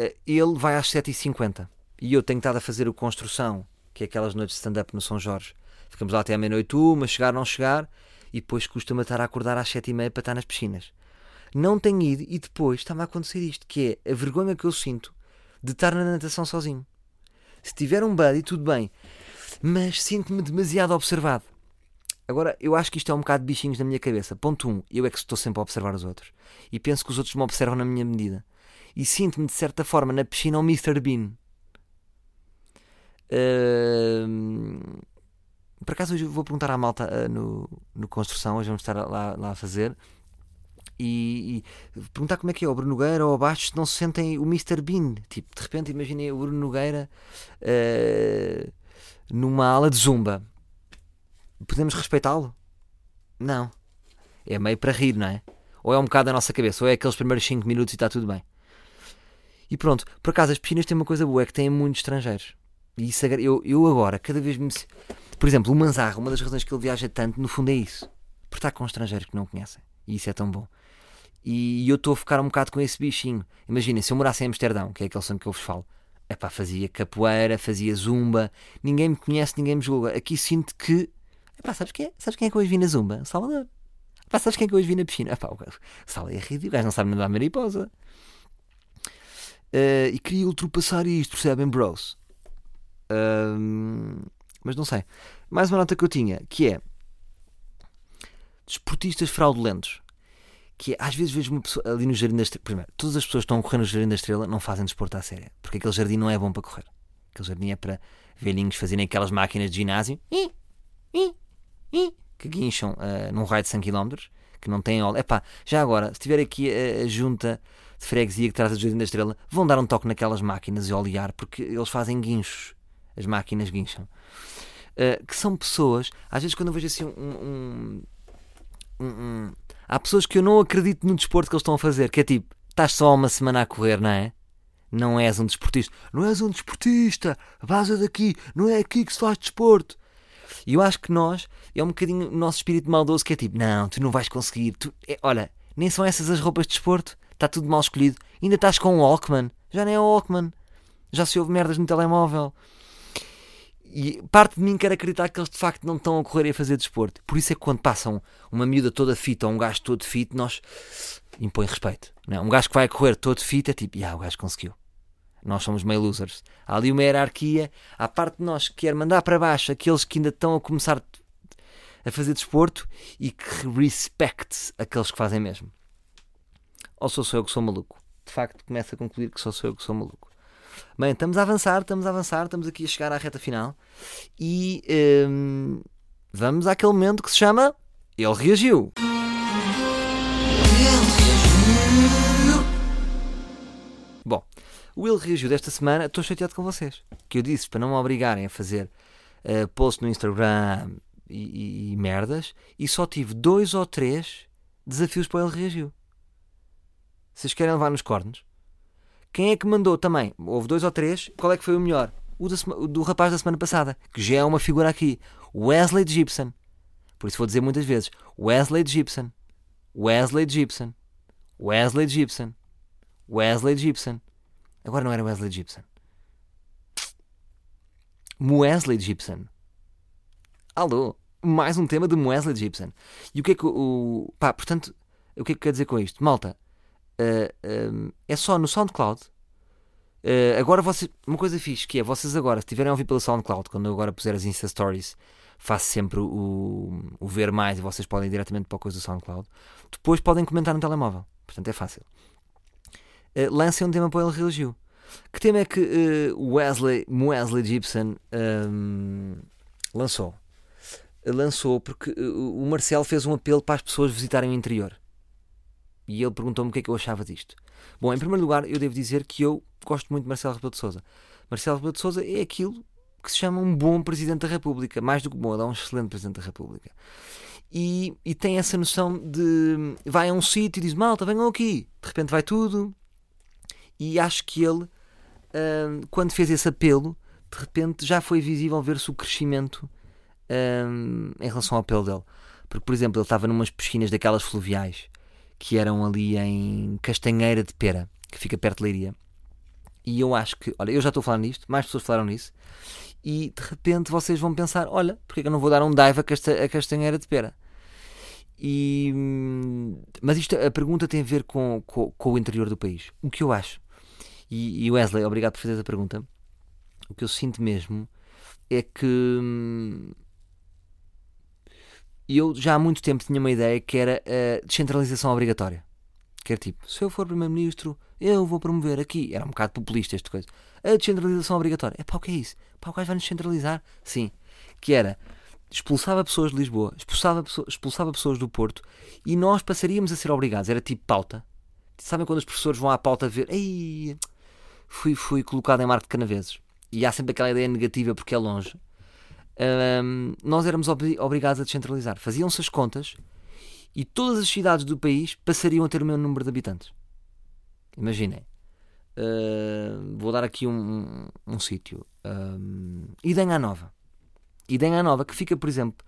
Uh, ele vai às 7h50 e eu tenho estado a fazer o construção, que é aquelas noites de stand-up no São Jorge. Ficamos lá até à meia-noite, uma, chegar, não chegar, e depois custa-me estar a acordar às 7h30 para estar nas piscinas não tenho ido e depois está-me a acontecer isto, que é a vergonha que eu sinto de estar na natação sozinho. Se tiver um buddy, tudo bem, mas sinto-me demasiado observado. Agora, eu acho que isto é um bocado de bichinhos na minha cabeça. Ponto 1, um, eu é que estou sempre a observar os outros. E penso que os outros me observam na minha medida. E sinto-me, de certa forma, na piscina ao Mr. Bean. Por acaso, hoje vou perguntar à malta uh, no, no Construção, hoje vamos estar lá, lá a fazer e, e, perguntar como é que é o Bruno Nogueira ou abaixo se não se sentem o Mr. Bean. Tipo, de repente imaginem o Bruno Nogueira uh, numa ala de zumba. Podemos respeitá-lo? Não. É meio para rir, não é? Ou é um bocado da nossa cabeça, ou é aqueles primeiros 5 minutos e está tudo bem. E pronto, por acaso as piscinas têm uma coisa boa, é que têm muitos estrangeiros. E isso, eu, eu agora, cada vez me. Por exemplo, o Manzarro, uma das razões que ele viaja tanto, no fundo é isso. Por estar com estrangeiros que não conhecem. E isso é tão bom. E eu estou a ficar um bocado com esse bichinho. Imaginem, se eu morasse em Amsterdão, que é aquele som que eu vos falo, epá, fazia capoeira, fazia zumba, ninguém me conhece, ninguém me julga. Aqui sinto que, epá, sabes quem é? Sabes quem é que hoje vi na zumba? Salvador. Epá, sabes quem é que hoje vi na piscina? Epá, o Sala é ridículo, o gajo não sabe nadar mariposa. Uh, e queria ultrapassar isto, percebem, bros? Mas não sei. Mais uma nota que eu tinha, que é desportistas fraudulentos. Que é, às vezes vejo uma pessoa ali no Jardim da Estrela. Primeiro, todas as pessoas que estão a correr no Jardim da Estrela não fazem desporto à séria. Porque aquele jardim não é bom para correr. Aquele jardim é para velhinhos fazerem aquelas máquinas de ginásio que guincham uh, num raio de 100 km, que não têm óleo. Epá, já agora, se tiver aqui a, a junta de freguesia que trata do Jardim da Estrela, vão dar um toque naquelas máquinas e olear, porque eles fazem guinchos. As máquinas guincham. Uh, que são pessoas, às vezes quando eu vejo assim um, um, um, um há pessoas que eu não acredito no desporto que eles estão a fazer, que é tipo, estás só uma semana a correr, não é? Não és um desportista. Não és um desportista. Vaza daqui. Não é aqui que se faz desporto. E eu acho que nós, é um bocadinho o nosso espírito maldoso que é tipo, não, tu não vais conseguir. Tu, é, olha, nem são essas as roupas de desporto. Está tudo mal escolhido. Ainda estás com o Walkman. Já nem é o Walkman. Já se ouve merdas no telemóvel. E parte de mim quer acreditar que eles de facto não estão a correr e a fazer desporto. Por isso é que quando passam uma miúda toda fita ou um gajo todo fit, nós impõe respeito. Não é? Um gajo que vai correr todo fit é tipo, ah, o gajo conseguiu. Nós somos meio losers. Há ali uma hierarquia. Há parte de nós que quer mandar para baixo aqueles que ainda estão a começar a fazer desporto e que respect aqueles que fazem mesmo. Ou sou só eu que sou maluco? De facto, começo a concluir que sou só eu que sou maluco. Bem, estamos a avançar, estamos a avançar, estamos aqui a chegar à reta final e hum, vamos àquele momento que se chama Ele Reagiu. Bom, o Ele Reagiu desta semana, estou chateado com vocês. Que eu disse para não me obrigarem a fazer uh, post no Instagram e, e, e merdas e só tive dois ou três desafios para o Ele Reagiu. Vocês querem levar nos cornos? Quem é que mandou também? Houve dois ou três. Qual é que foi o melhor? O, da, o do rapaz da semana passada, que já é uma figura aqui. Wesley Gibson. Por isso vou dizer muitas vezes: Wesley Gibson. Wesley Gibson. Wesley Gibson. Wesley Gibson. Agora não era Wesley Gibson. Wesley Gibson. Alô? Mais um tema de Wesley Gibson. E o que é que o. Pá, portanto, o que é que quer dizer com isto? Malta, uh, é só no SoundCloud. Uh, agora vocês, uma coisa fixe que é, vocês agora, se estiverem a ouvir pelo SoundCloud, quando eu agora puser as Insta Stories, faço sempre o, o ver mais e vocês podem ir diretamente para a coisa do SoundCloud. Depois podem comentar no telemóvel. Portanto, é fácil. Uh, lancem um tema para ele reagiu. Que tema é que uh, Wesley, Wesley Gibson um, lançou? lançou porque o Marcelo fez um apelo para as pessoas visitarem o interior. E ele perguntou-me o que é que eu achava disto. Bom, em primeiro lugar, eu devo dizer que eu gosto muito de Marcelo Rebelo de Sousa. Marcelo Rebelo de Sousa é aquilo que se chama um bom Presidente da República. Mais do que bom, ele é um excelente Presidente da República. E, e tem essa noção de... Vai a um sítio e diz, malta, venham aqui. De repente vai tudo. E acho que ele, uh, quando fez esse apelo, de repente já foi visível ver-se o crescimento uh, em relação ao apelo dele. Porque, por exemplo, ele estava numas piscinas daquelas fluviais que eram ali em Castanheira de Pera, que fica perto de Leiria. E eu acho que, olha, eu já estou a falar nisto, mais pessoas falaram nisso, e de repente vocês vão pensar: olha, porque é que eu não vou dar um dive a, Casta a Castanheira de Pera? E, mas isto, a pergunta tem a ver com, com, com, o interior do país. O que eu acho, e, e Wesley, obrigado por fazer a pergunta, o que eu sinto mesmo é que hum, e eu já há muito tempo tinha uma ideia que era a descentralização obrigatória. Que era tipo, se eu for Primeiro-Ministro, eu vou promover aqui. Era um bocado populista esta coisa. A descentralização obrigatória. É pá, o que é isso? Pá, o gajo vai nos centralizar? Sim. Que era, expulsava pessoas de Lisboa, expulsava, expulsava pessoas do Porto e nós passaríamos a ser obrigados. Era tipo pauta. Sabem quando os professores vão à pauta ver, ei, fui, fui colocado em Marco de Canaveses. E há sempre aquela ideia negativa porque é longe um, nós éramos ob obrigados a descentralizar. Faziam-se as contas e todas as cidades do país passariam a ter o mesmo número de habitantes. Imaginem. Uh, vou dar aqui um, um, um sítio. Um, Idenha Nova. Idenha Nova, que fica, por exemplo,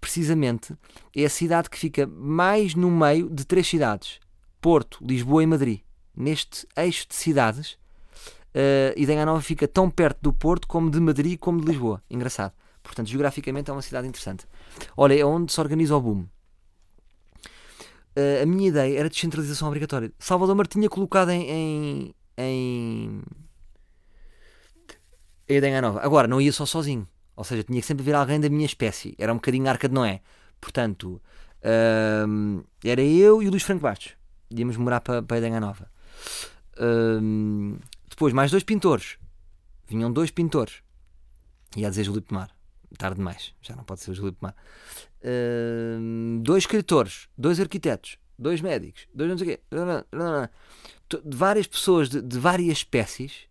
precisamente, é a cidade que fica mais no meio de três cidades: Porto, Lisboa e Madrid. Neste eixo de cidades, uh, Idenha Nova fica tão perto do Porto como de Madrid como de Lisboa. Engraçado. Portanto, geograficamente é uma cidade interessante. Olha, é onde se organiza o boom. Uh, a minha ideia era descentralização obrigatória. Salvador Martinha colocado em, em, em... a ideia nova. Agora, não ia só sozinho. Ou seja, tinha que sempre haver alguém da minha espécie. Era um bocadinho arca de Noé. Portanto, hum, era eu e o Luís Franco Bastos. Íamos morar para, para a Nova. Hum, depois, mais dois pintores. Vinham dois pintores. Ia dizer Júlio Pomar. Tarde demais. Já não pode ser o Júlio Pomar. Hum, dois escritores. Dois arquitetos. Dois médicos. Dois não sei o quê. De várias pessoas de, de várias espécies.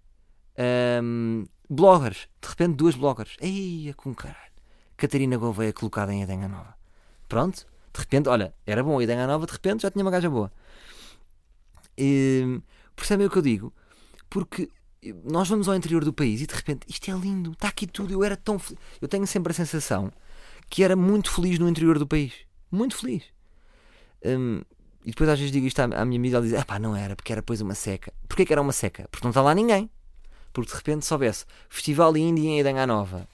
Hum, bloggers. De repente, duas bloggers. Eia, com caralho. Catarina Gouveia colocada em Edenha Nova. Pronto. De repente, olha, era bom. Edenha Nova, de repente, já tinha uma gaja boa. E, percebem o que eu digo? Porque nós vamos ao interior do país e de repente isto é lindo, está aqui tudo. Eu era tão fel- Eu tenho sempre a sensação que era muito feliz no interior do país. Muito feliz. Hum, e depois às vezes digo isto à, minha amiga, ela diz: ah pá, não era, porque era depois uma seca. Porquê que era uma seca? Porque não está lá ninguém. Porque de repente se houvesse Festival Indie em Edenha Nova,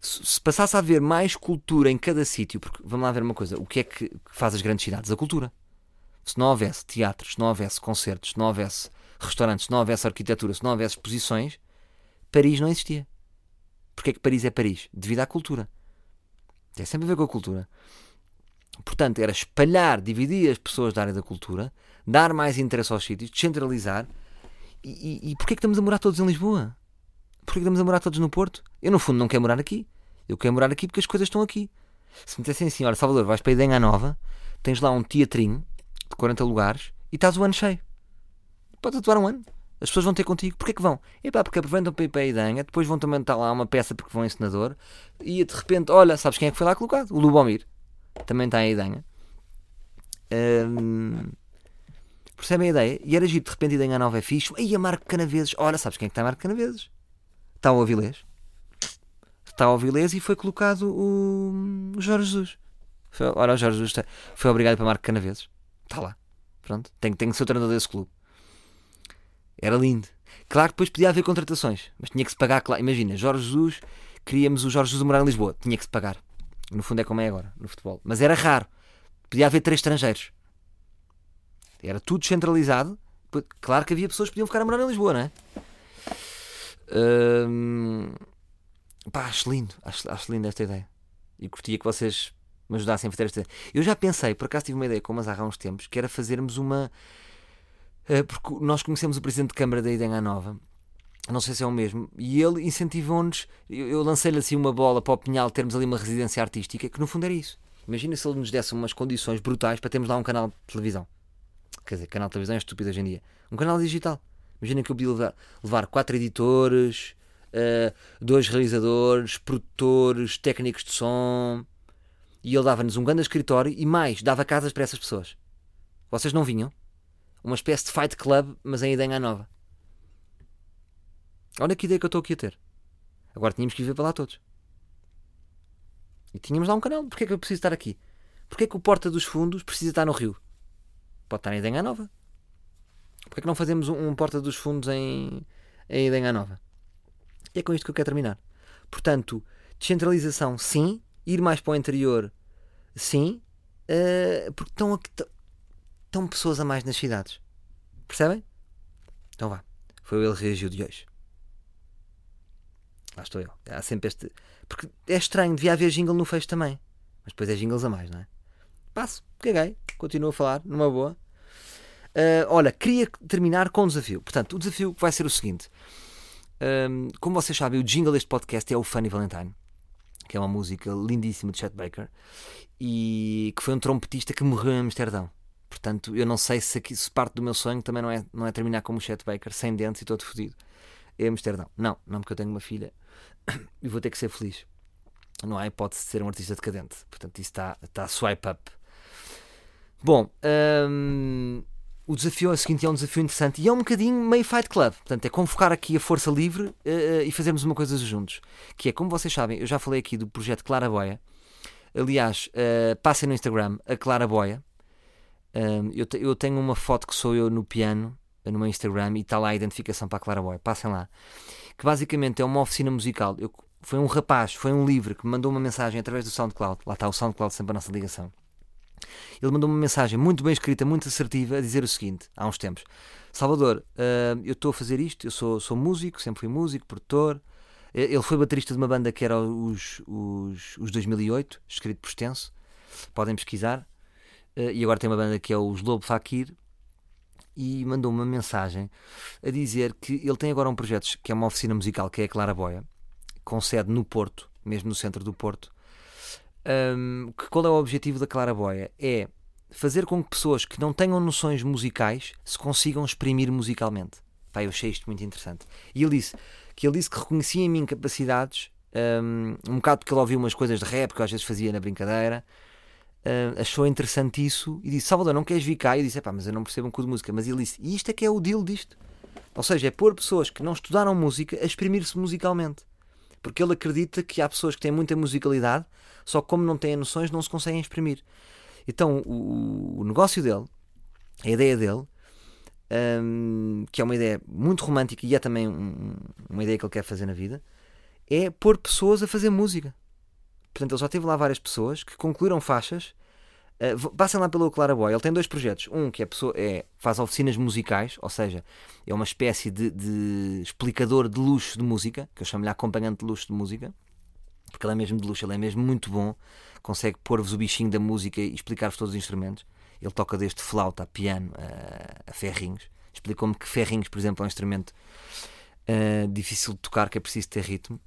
se se passasse a haver mais cultura em cada sítio, porque vamos lá ver uma coisa: o que é que faz as grandes cidades? A cultura. Se não houvesse teatros, se não houvesse concertos, se não houvesse restaurantes, se não houvesse arquitetura, se não houvesse exposições, Paris não existia. Porquê que Paris é Paris? Devido à cultura. Tem sempre a ver com a cultura. Portanto, era espalhar, dividir as pessoas da área da cultura, dar mais interesse aos sítios, descentralizar. E, e, e porquê que estamos a morar todos em Lisboa? Porquê que estamos a morar todos no Porto? Eu, no fundo, não quero morar aqui. Eu quero morar aqui porque as coisas estão aqui. Se me dissessem assim, olha, Salvador, vais para a Idenha Nova, tens lá um teatrinho de 40 lugares e estás o ano cheio. Podes atuar um ano. As pessoas vão ter contigo. Porquê que vão? É pá, porque aproveitam para ir para a depois vão também estar lá uma peça porque vão em senador e de repente, olha, sabes quem é que foi lá colocado? O Lubomir. Também está em Idenha. Hum, percebem a ideia? E era giro, de repente Idenha Nova é fixe. Aí a Marco Canaveses. Olha, sabes quem é que está a Marco Canaveses? Está o Avilés. Está o Avilés e foi colocado o Jorge Jesus. Foi, ora, o Jorge Jesus está- foi obrigado para Marco Canaveses. Está lá. Pronto. Tem, tem que ser o treinador desse clube. Era lindo. Claro que depois podia haver contratações, mas tinha que se pagar. Claro. Imagina, Jorge Jesus, queríamos o Jorge Jesus morar em Lisboa, tinha que se pagar. No fundo é como é agora, no futebol. Mas era raro. Podia haver três estrangeiros. Era tudo descentralizado. Depois- Claro que havia pessoas que podiam ficar a morar em Lisboa, não é? Hum, Pá, acho lindo. Acho, acho lindo esta ideia. E curtia que vocês me ajudassem a fazer esta ideia. Eu já pensei, por acaso tive uma ideia com o Mazarra há uns tempos, que era fazermos uma. Eh, porque nós conhecemos o presidente de Câmara da Idenha Nova, não sei se é o mesmo, e ele incentivou-nos. Eu, eu lancei-lhe assim uma bola para o Pinhal termos ali uma residência artística, que no fundo era isso. Imagina se ele nos desse umas condições brutais para termos lá um canal de televisão. Quer dizer, canal de televisão é estúpido hoje em dia. Um canal digital. Imagina que eu podia levar, levar quatro editores, eh, dois realizadores, produtores, técnicos de som. E ele dava-nos um grande escritório e mais, dava casas para essas pessoas. Vocês não vinham? Uma espécie de fight club, mas em Idenha Nova. Olha que ideia que eu estou aqui a ter. Agora tínhamos que viver para lá todos. E tínhamos lá um canal. Porquê é que eu preciso estar aqui? Porquê é que o Porta dos Fundos precisa estar no Rio? Pode estar em Idenha Nova. Porquê é que não fazemos um, Porta dos Fundos em, em Idenha Nova? E é com isto que eu quero terminar. Portanto, descentralização, sim. Ir mais para o interior, sim. eh, porque estão, aqui- estão- pessoas a mais nas cidades. Percebem? Então vá. Foi o Ele Reagiu de hoje. Lá estou eu. Há sempre este. Porque é estranho, devia haver jingle no fecho também. Mas depois é jingles a mais, não é? Passo, caguei. Continuo a falar, numa boa. Ah, olha, queria terminar com um desafio. Portanto, o desafio vai ser o seguinte. Ahm, como vocês sabem, o jingle deste podcast é o Funny Valentine, que é uma música lindíssima de Chet Baker e que foi um trompetista que morreu em Amsterdão. Portanto, eu não sei se, aqui, se parte do meu sonho também não é, não é terminar como o Chet Baker, sem dentes e todo fodido. É Amsterdão. Não, não, porque eu tenho uma filha e vou ter que ser feliz. Não há hipótese de ser um artista decadente. Portanto, isso está, está swipe up. Bom, hum, o desafio é o seguinte: é um desafio interessante e é um bocadinho meio Fight Club. Portanto, é convocar aqui a força livre eh, e fazermos uma coisa juntos. Que é, como vocês sabem, eu já falei aqui do projeto Clara Boia. Aliás, eh, passem no Instagram a Clara Eu, te- eu tenho uma foto que sou eu no piano, no meu Instagram, e está lá a identificação para a Clara Boia. Passem lá. Que basicamente é uma oficina musical. Eu- foi um rapaz, foi um livre que me mandou uma mensagem através do SoundCloud. Lá está o SoundCloud, sempre a nossa ligação. Ele mandou uma mensagem muito bem escrita, muito assertiva, a dizer o seguinte, há uns tempos: Salvador, ah, eu estou a fazer isto, eu sou, sou músico, sempre fui músico, produtor, Ele foi baterista de uma banda que era os, os, os 2008, escrito por extenso. Podem pesquisar. Eh, E agora tem uma banda que é os Lobo Fakir. E mandou uma mensagem a dizer que ele tem agora um projeto que é uma oficina musical, que é a Claraboia, com sede no Porto, mesmo no centro do Porto. Ahm, que qual é o objetivo da Claraboia? É fazer com que pessoas que não tenham noções musicais se consigam exprimir musicalmente. Pá, eu achei isto muito interessante. E ele disse que ele disse que reconhecia em mim capacidades, um, um bocado porque ele ouviu umas coisas de rap que eu às vezes fazia na brincadeira. Ah, achou interessante isso e disse: Salvador, não queres vir cá? E eu disse: pá, mas eu não percebo um cu de música. Mas ele disse: e isto é que é o deal disto. Ou seja, é pôr pessoas que não estudaram música a exprimir-se musicalmente. Porque ele acredita que há pessoas que têm muita musicalidade, só que como não têm noções, não se conseguem exprimir. Então, o, o negócio dele, a ideia dele, hum, que é uma ideia muito romântica e é também um- uma ideia que ele quer fazer na vida, é pôr pessoas a fazer música. Portanto, ele já teve lá várias pessoas que concluíram faixas. Uh, passem lá pelo Claraboy. Ele tem dois projetos. Um que é, pessoa, é faz oficinas musicais, ou seja, é uma espécie de, de explicador de luxo de música, que eu chamo-lhe acompanhante de luxo de música, porque ele é mesmo de luxo, ele é mesmo muito bom, consegue pôr-vos o bichinho da música e explicar-vos todos os instrumentos. Ele toca desde flauta a piano a, a ferrinhos. Explicou-me que ferrinhos, por exemplo, é um instrumento uh, difícil de tocar, que é preciso ter ritmo.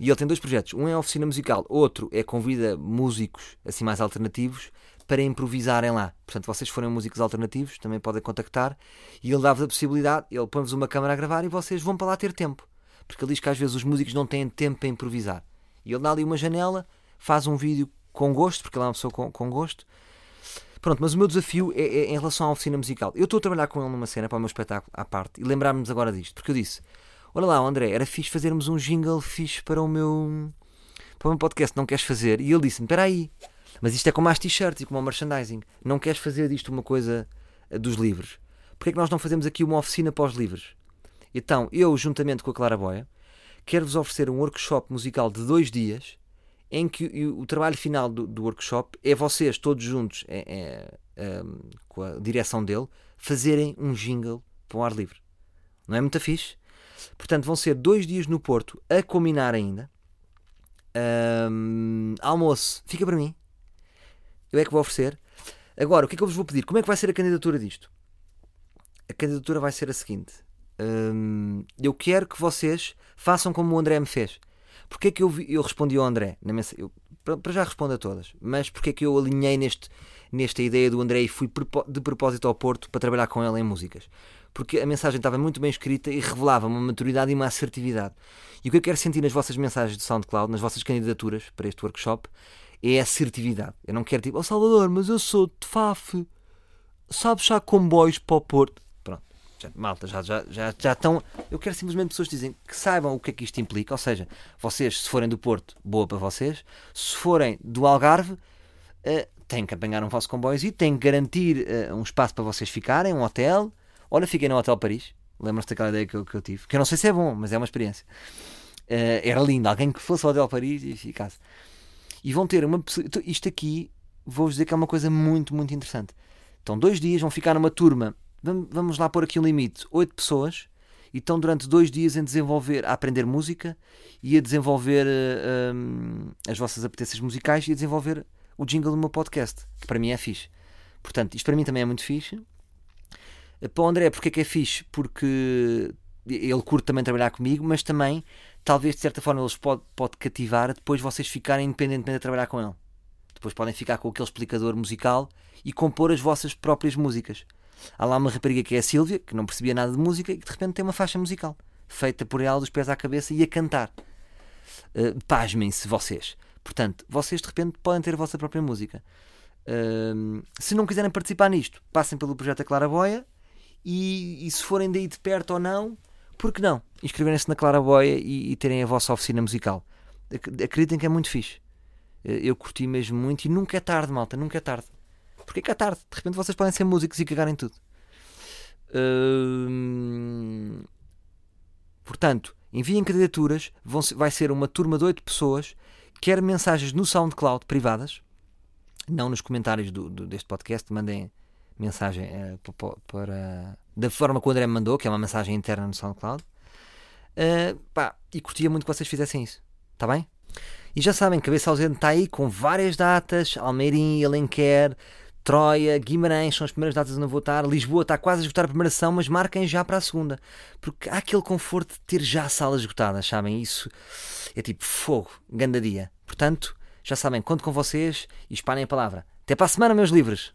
E ele tem dois projetos. Um é oficina musical, outro é convida músicos assim mais alternativos para improvisarem lá. Portanto, vocês forem músicos alternativos, também podem contactar e ele dá-vos a possibilidade, ele põe-vos uma câmera a gravar e vocês vão para lá ter tempo. Porque ele diz que às vezes os músicos não têm tempo para improvisar. E ele dá ali uma janela, faz um vídeo com gosto, porque ele é uma pessoa com, com gosto. Pronto, mas o meu desafio é, é em relação à oficina musical. Eu estou a trabalhar com ele numa cena para o meu espetáculo à parte e lembrar-me-nos agora disto, porque eu disse: Olha lá, André, era fixe fazermos um jingle fixe para o meu, para o meu podcast, não queres fazer? E ele disse-me: Espera aí, mas isto é como as t-shirts e como o merchandising, não queres fazer disto uma coisa eh, dos livros? Porquê é que nós não fazemos aqui uma oficina os livros? Então, eu, juntamente com a Clara Boia, quero-vos oferecer um workshop musical de dois dias em que o, trabalho final do, do workshop é vocês todos juntos, é, é, um, com a direção dele, fazerem um jingle para o ar livre. Não é muito fixe? Portanto, vão ser dois dias no Porto a combinar ainda. Um, almoço, fica para mim. Eu é que vou oferecer. Agora, o que é que eu vos vou pedir? Como é que vai ser a candidatura disto? A candidatura vai ser a seguinte: um, eu quero que vocês façam como o André me fez. Porquê é que eu, vi, eu respondi ao André? Na mensa, eu, para já respondo a todas, mas porquê é que eu alinhei neste, nesta ideia do André e fui de propósito ao Porto para trabalhar com ele em músicas? Porque a mensagem estava muito bem escrita e revelava uma maturidade e uma assertividade. E o que eu quero sentir nas vossas mensagens de SoundCloud, nas vossas candidaturas para este workshop, é assertividade. Eu não quero tipo, oh Salvador, mas eu sou de FAF, sabes já comboios para o Porto? Pronto, já, malta, já, já, já, já estão. Eu quero simplesmente pessoas que dizem que saibam o que é que isto implica. Ou seja, vocês, se forem do Porto, boa para vocês. Se forem do Algarve, uh, têm que apanhar um vosso comboio e têm que garantir uh, um espaço para vocês ficarem, um hotel. Olha, fiquei no Hotel Paris. Lembram-se daquela ideia que eu, que eu, tive? Que eu não sei se é bom, mas é uma experiência. Uh, era lindo, alguém que fosse ao Hotel Paris e ficasse. E vão ter uma pessoa. Isto aqui, vou-vos dizer que é uma coisa muito, muito interessante. Então, dois dias vão ficar numa turma vamos lá pôr aqui um limite, oito pessoas, e estão durante dois dias em desenvolver, a aprender música e a desenvolver uh, um, as vossas apetências musicais e a desenvolver o jingle do meu podcast, que para mim é fixe. Portanto, isto para mim também é muito fixe. Para o André, porque é que é fixe? Porque ele curte também trabalhar comigo, mas também, talvez de certa forma, ele pode, pode cativar depois vocês ficarem independentemente de trabalhar com ele. Depois podem ficar com aquele explicador musical e compor as vossas próprias músicas. Há lá uma rapariga que é a Sílvia, que não percebia nada de música e que de repente tem uma faixa musical feita por ela dos pés à cabeça e a cantar. Uh, Pasmem-se vocês. Portanto, vocês de repente podem ter a vossa própria música. Uh, se não quiserem participar nisto, passem pelo projeto Clara Boia e, e, se forem daí de perto ou não, por que não? Inscreverem-se na Clara Boia e, e, terem a vossa oficina musical. Acreditem que é muito fixe. Uh, eu curti mesmo muito e nunca é tarde, malta, nunca é tarde. Porque é que é tarde? De repente vocês podem ser músicos e cagarem tudo. Hum... Portanto, enviem candidaturas. Vão, vai ser uma turma de 8 pessoas. Quer mensagens no SoundCloud privadas, não nos comentários do, do, deste podcast. Mandem mensagem uh, para, para, da forma que o André me mandou, que é uma mensagem interna no SoundCloud. Uh, pá, e curtia muito que vocês fizessem isso. Está bem? E já sabem, Cabeça Ausente está aí com várias datas: Almeirim, Alenquer, Troia, Guimarães são as primeiras datas onde eu vou estar. Lisboa está quase a esgotar a primeira sessão, mas marquem já para a segunda. Porque há aquele conforto de ter já salas esgotadas, sabem? Isso é tipo fogo, ganda dia. Portanto, já sabem, conto com vocês e espalhem a palavra. Até para a semana, meus livros!